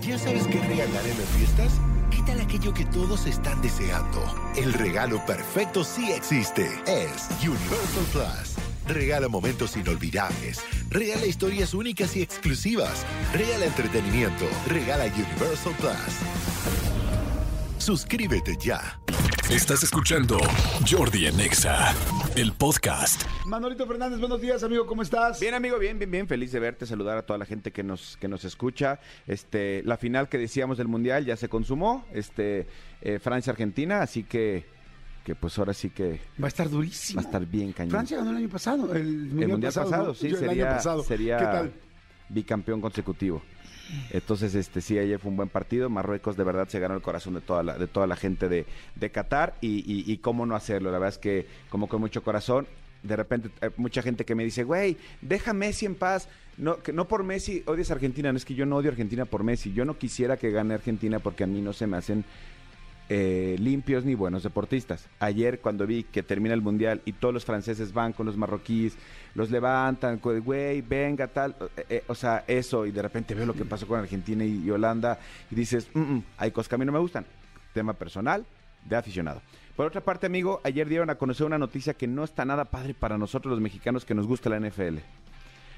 ¿Ya sabes qué regalar en las fiestas? ¿Qué tal aquello que todos están deseando? El regalo perfecto sí existe. Es Universal Plus. Regala momentos inolvidables. Regala historias únicas y exclusivas. Regala entretenimiento. Regala Universal Plus. Suscríbete ya. Estás escuchando Jordi Anexa, el podcast. Manolito Fernández, buenos días, amigo, ¿cómo estás? Bien, amigo, bien, bien, bien. Feliz de verte, saludar a toda la gente que nos, que nos escucha. Este, la final que decíamos del Mundial ya se consumó, este, eh, Francia-Argentina, así que, que pues ahora sí que Va a estar durísimo. va a estar bien cañón. Francia ganó el año pasado, el el mundial, Mundial pasado, ¿no? sí, Yo el sería, año pasado. sería ¿Qué tal? bicampeón consecutivo. Entonces, este sí, ayer fue un buen partido. Marruecos de verdad se ganó el corazón de toda la, de toda la gente de, de Qatar y, cómo no hacerlo. La verdad es que como con mucho corazón, de repente hay mucha gente que me dice, güey, deja Messi en paz. No, que no por Messi odias a Argentina, no es que yo no odio a Argentina por Messi. Yo no quisiera que gane Argentina porque a mí no se me hacen eh, limpios ni buenos deportistas. Ayer cuando vi que termina el mundial y todos los franceses van con los marroquíes, los levantan, güey, venga, tal, eh, eh, o sea, eso, y de repente veo lo que pasó con Argentina y, y Holanda y dices, "Mm, mm, hay cosas que a mí no me gustan. Tema personal, de aficionado. Por otra parte, amigo, ayer dieron a conocer una noticia que no está nada padre para nosotros los mexicanos que nos gusta la NFL.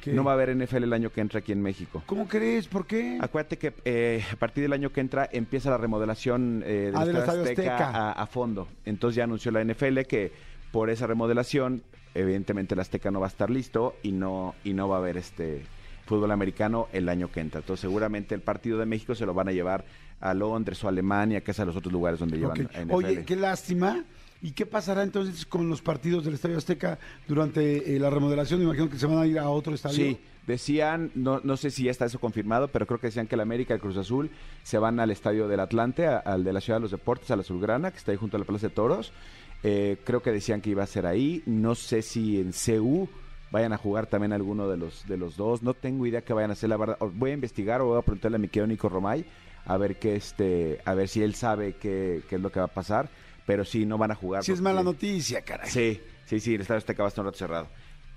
¿Qué? No va a haber NFL el año que entra aquí en México. ¿Cómo crees? ¿Por qué? Acuérdate que eh, a partir del año que entra empieza la remodelación eh, Ah, del Estadio Estadio Azteca, Azteca. A, a fondo. Entonces ya anunció la NFL que por esa remodelación, evidentemente el Azteca no va a estar listo y no, y no va a haber este fútbol americano el año que entra. Entonces seguramente el partido de México se lo van a llevar a Londres o a Alemania, que es a los otros lugares donde llevan Ok. NFL. Oye, qué lástima. ¿Y qué pasará entonces con los partidos del Estadio Azteca durante eh, la remodelación? Imagino que se van a ir a otro estadio. Sí, decían, no, no sé si ya está eso confirmado, pero creo que decían que el América y el Cruz Azul se van al estadio del Atlante, al de la Ciudad de los Deportes, a la Azulgrana, que está ahí junto a la Plaza de Toros. Eh, creo que decían que iba a ser ahí. No sé si en CU vayan a jugar también alguno de los, de los dos. No tengo idea qué vayan a hacer, la verdad. Voy a investigar o voy a preguntarle a mi querido Nico Romay a ver qué este, a ver si él sabe qué, qué es lo que va a pasar. Pero sí, no van a jugar. Si es mala noticia, caray. Sí, sí, sí, el estadio Azteca va a estar un rato cerrado.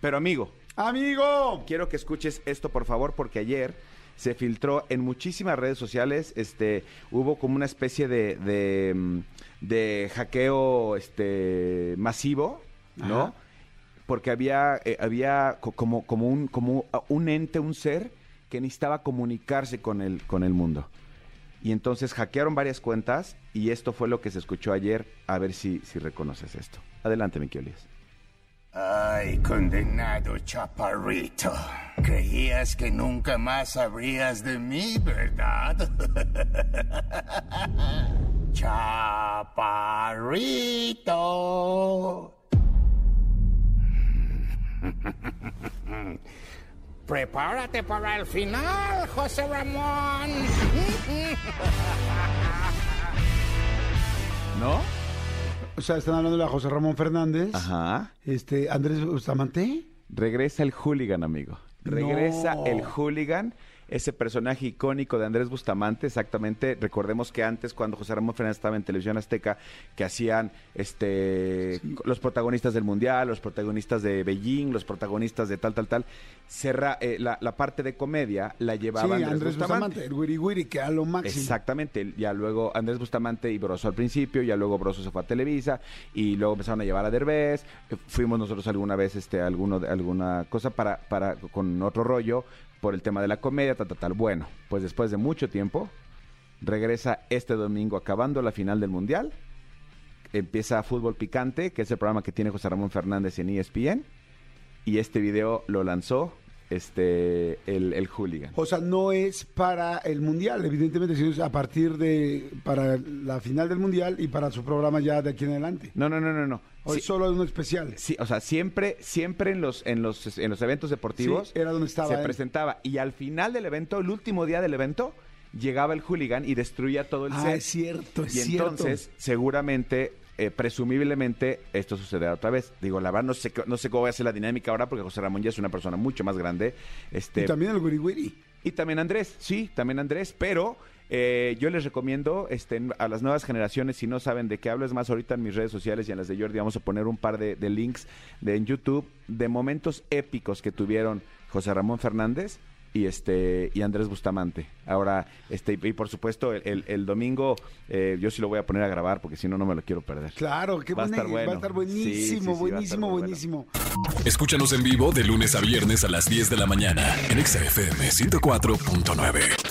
Pero amigo, ¡Amigo! quiero que escuches esto, por favor, porque ayer se filtró en muchísimas redes sociales, este, hubo como una especie de, de, mm, de hackeo este, masivo, ¿no? Ajá. Porque había, eh, había co- como, como, un, como un ente, un ser que necesitaba comunicarse con el, con el mundo. Y entonces hackearon varias cuentas y esto fue lo que se escuchó ayer. A ver si, si reconoces esto. Adelante, mi Elías. Ay, condenado chaparrito. Creías que nunca más sabrías de mí, ¿verdad? chaparrito. Prepárate para el final, José Ramón. ¿No? O sea, están hablando de la José Ramón Fernández. Ajá. Este, Andrés Bustamante. Regresa el hooligan, amigo. Regresa No. el hooligan, ese personaje icónico de Andrés Bustamante, exactamente. Recordemos que antes, cuando José Ramón Fernández estaba en Televisión Azteca, que hacían este los protagonistas del Mundial, los protagonistas de Beijing, los protagonistas de tal, tal, tal, cerra, eh, la, la parte de comedia la llevaba sí, Andrés, Bustamante. el Wiri Wiri, que a lo máximo. Exactamente, ya luego Andrés Bustamante y Broso al principio, ya luego Broso se fue a Televisa y luego empezaron a llevar a Derbez, eh, fuimos nosotros alguna vez este alguno de- alguna cosa para para con otro rollo por el tema de la comedia, tal tal tal. Bueno, pues después de mucho tiempo regresa este domingo acabando la final del Mundial. Empieza Fútbol Picante, que es el programa que tiene José Ramón Fernández en ESPN y este video lo lanzó este el, el hooligan. O sea, no es para el Mundial, evidentemente, sino es a partir de, para la final del Mundial y para su programa ya de aquí en adelante. No, no, no, no, no. O Sí- es solo uno especial. Sí, o sea, siempre, siempre en los, en los, en los eventos deportivos Sí, era donde estaba se él. presentaba. Y al final del evento, el último día del evento, llegaba el hooligan y destruía todo el Ah, set. es cierto, es y cierto. entonces, seguramente, eh, presumiblemente, esto sucederá otra vez. Digo, la verdad, no sé, no sé cómo va a ser la dinámica ahora, porque José Ramón ya es una persona mucho más grande. Este, Y también el Wiri. y también Andrés, sí, también Andrés, pero eh, yo les recomiendo este, a las nuevas generaciones, si no saben de qué hablo, es más, ahorita en mis redes sociales y en las de Jordi vamos a poner un par de, de links de, en YouTube de momentos épicos que tuvieron José Ramón Fernández y este y Andrés Bustamante. Ahora, este y por supuesto el, el domingo eh, yo sí lo voy a poner a grabar porque si no no me lo quiero perder. Claro, qué va, a estar bueno. va a estar buenísimo, buenísimo, buenísimo. Escúchanos en vivo de lunes a viernes a las 10 de la mañana en XFM 104.9.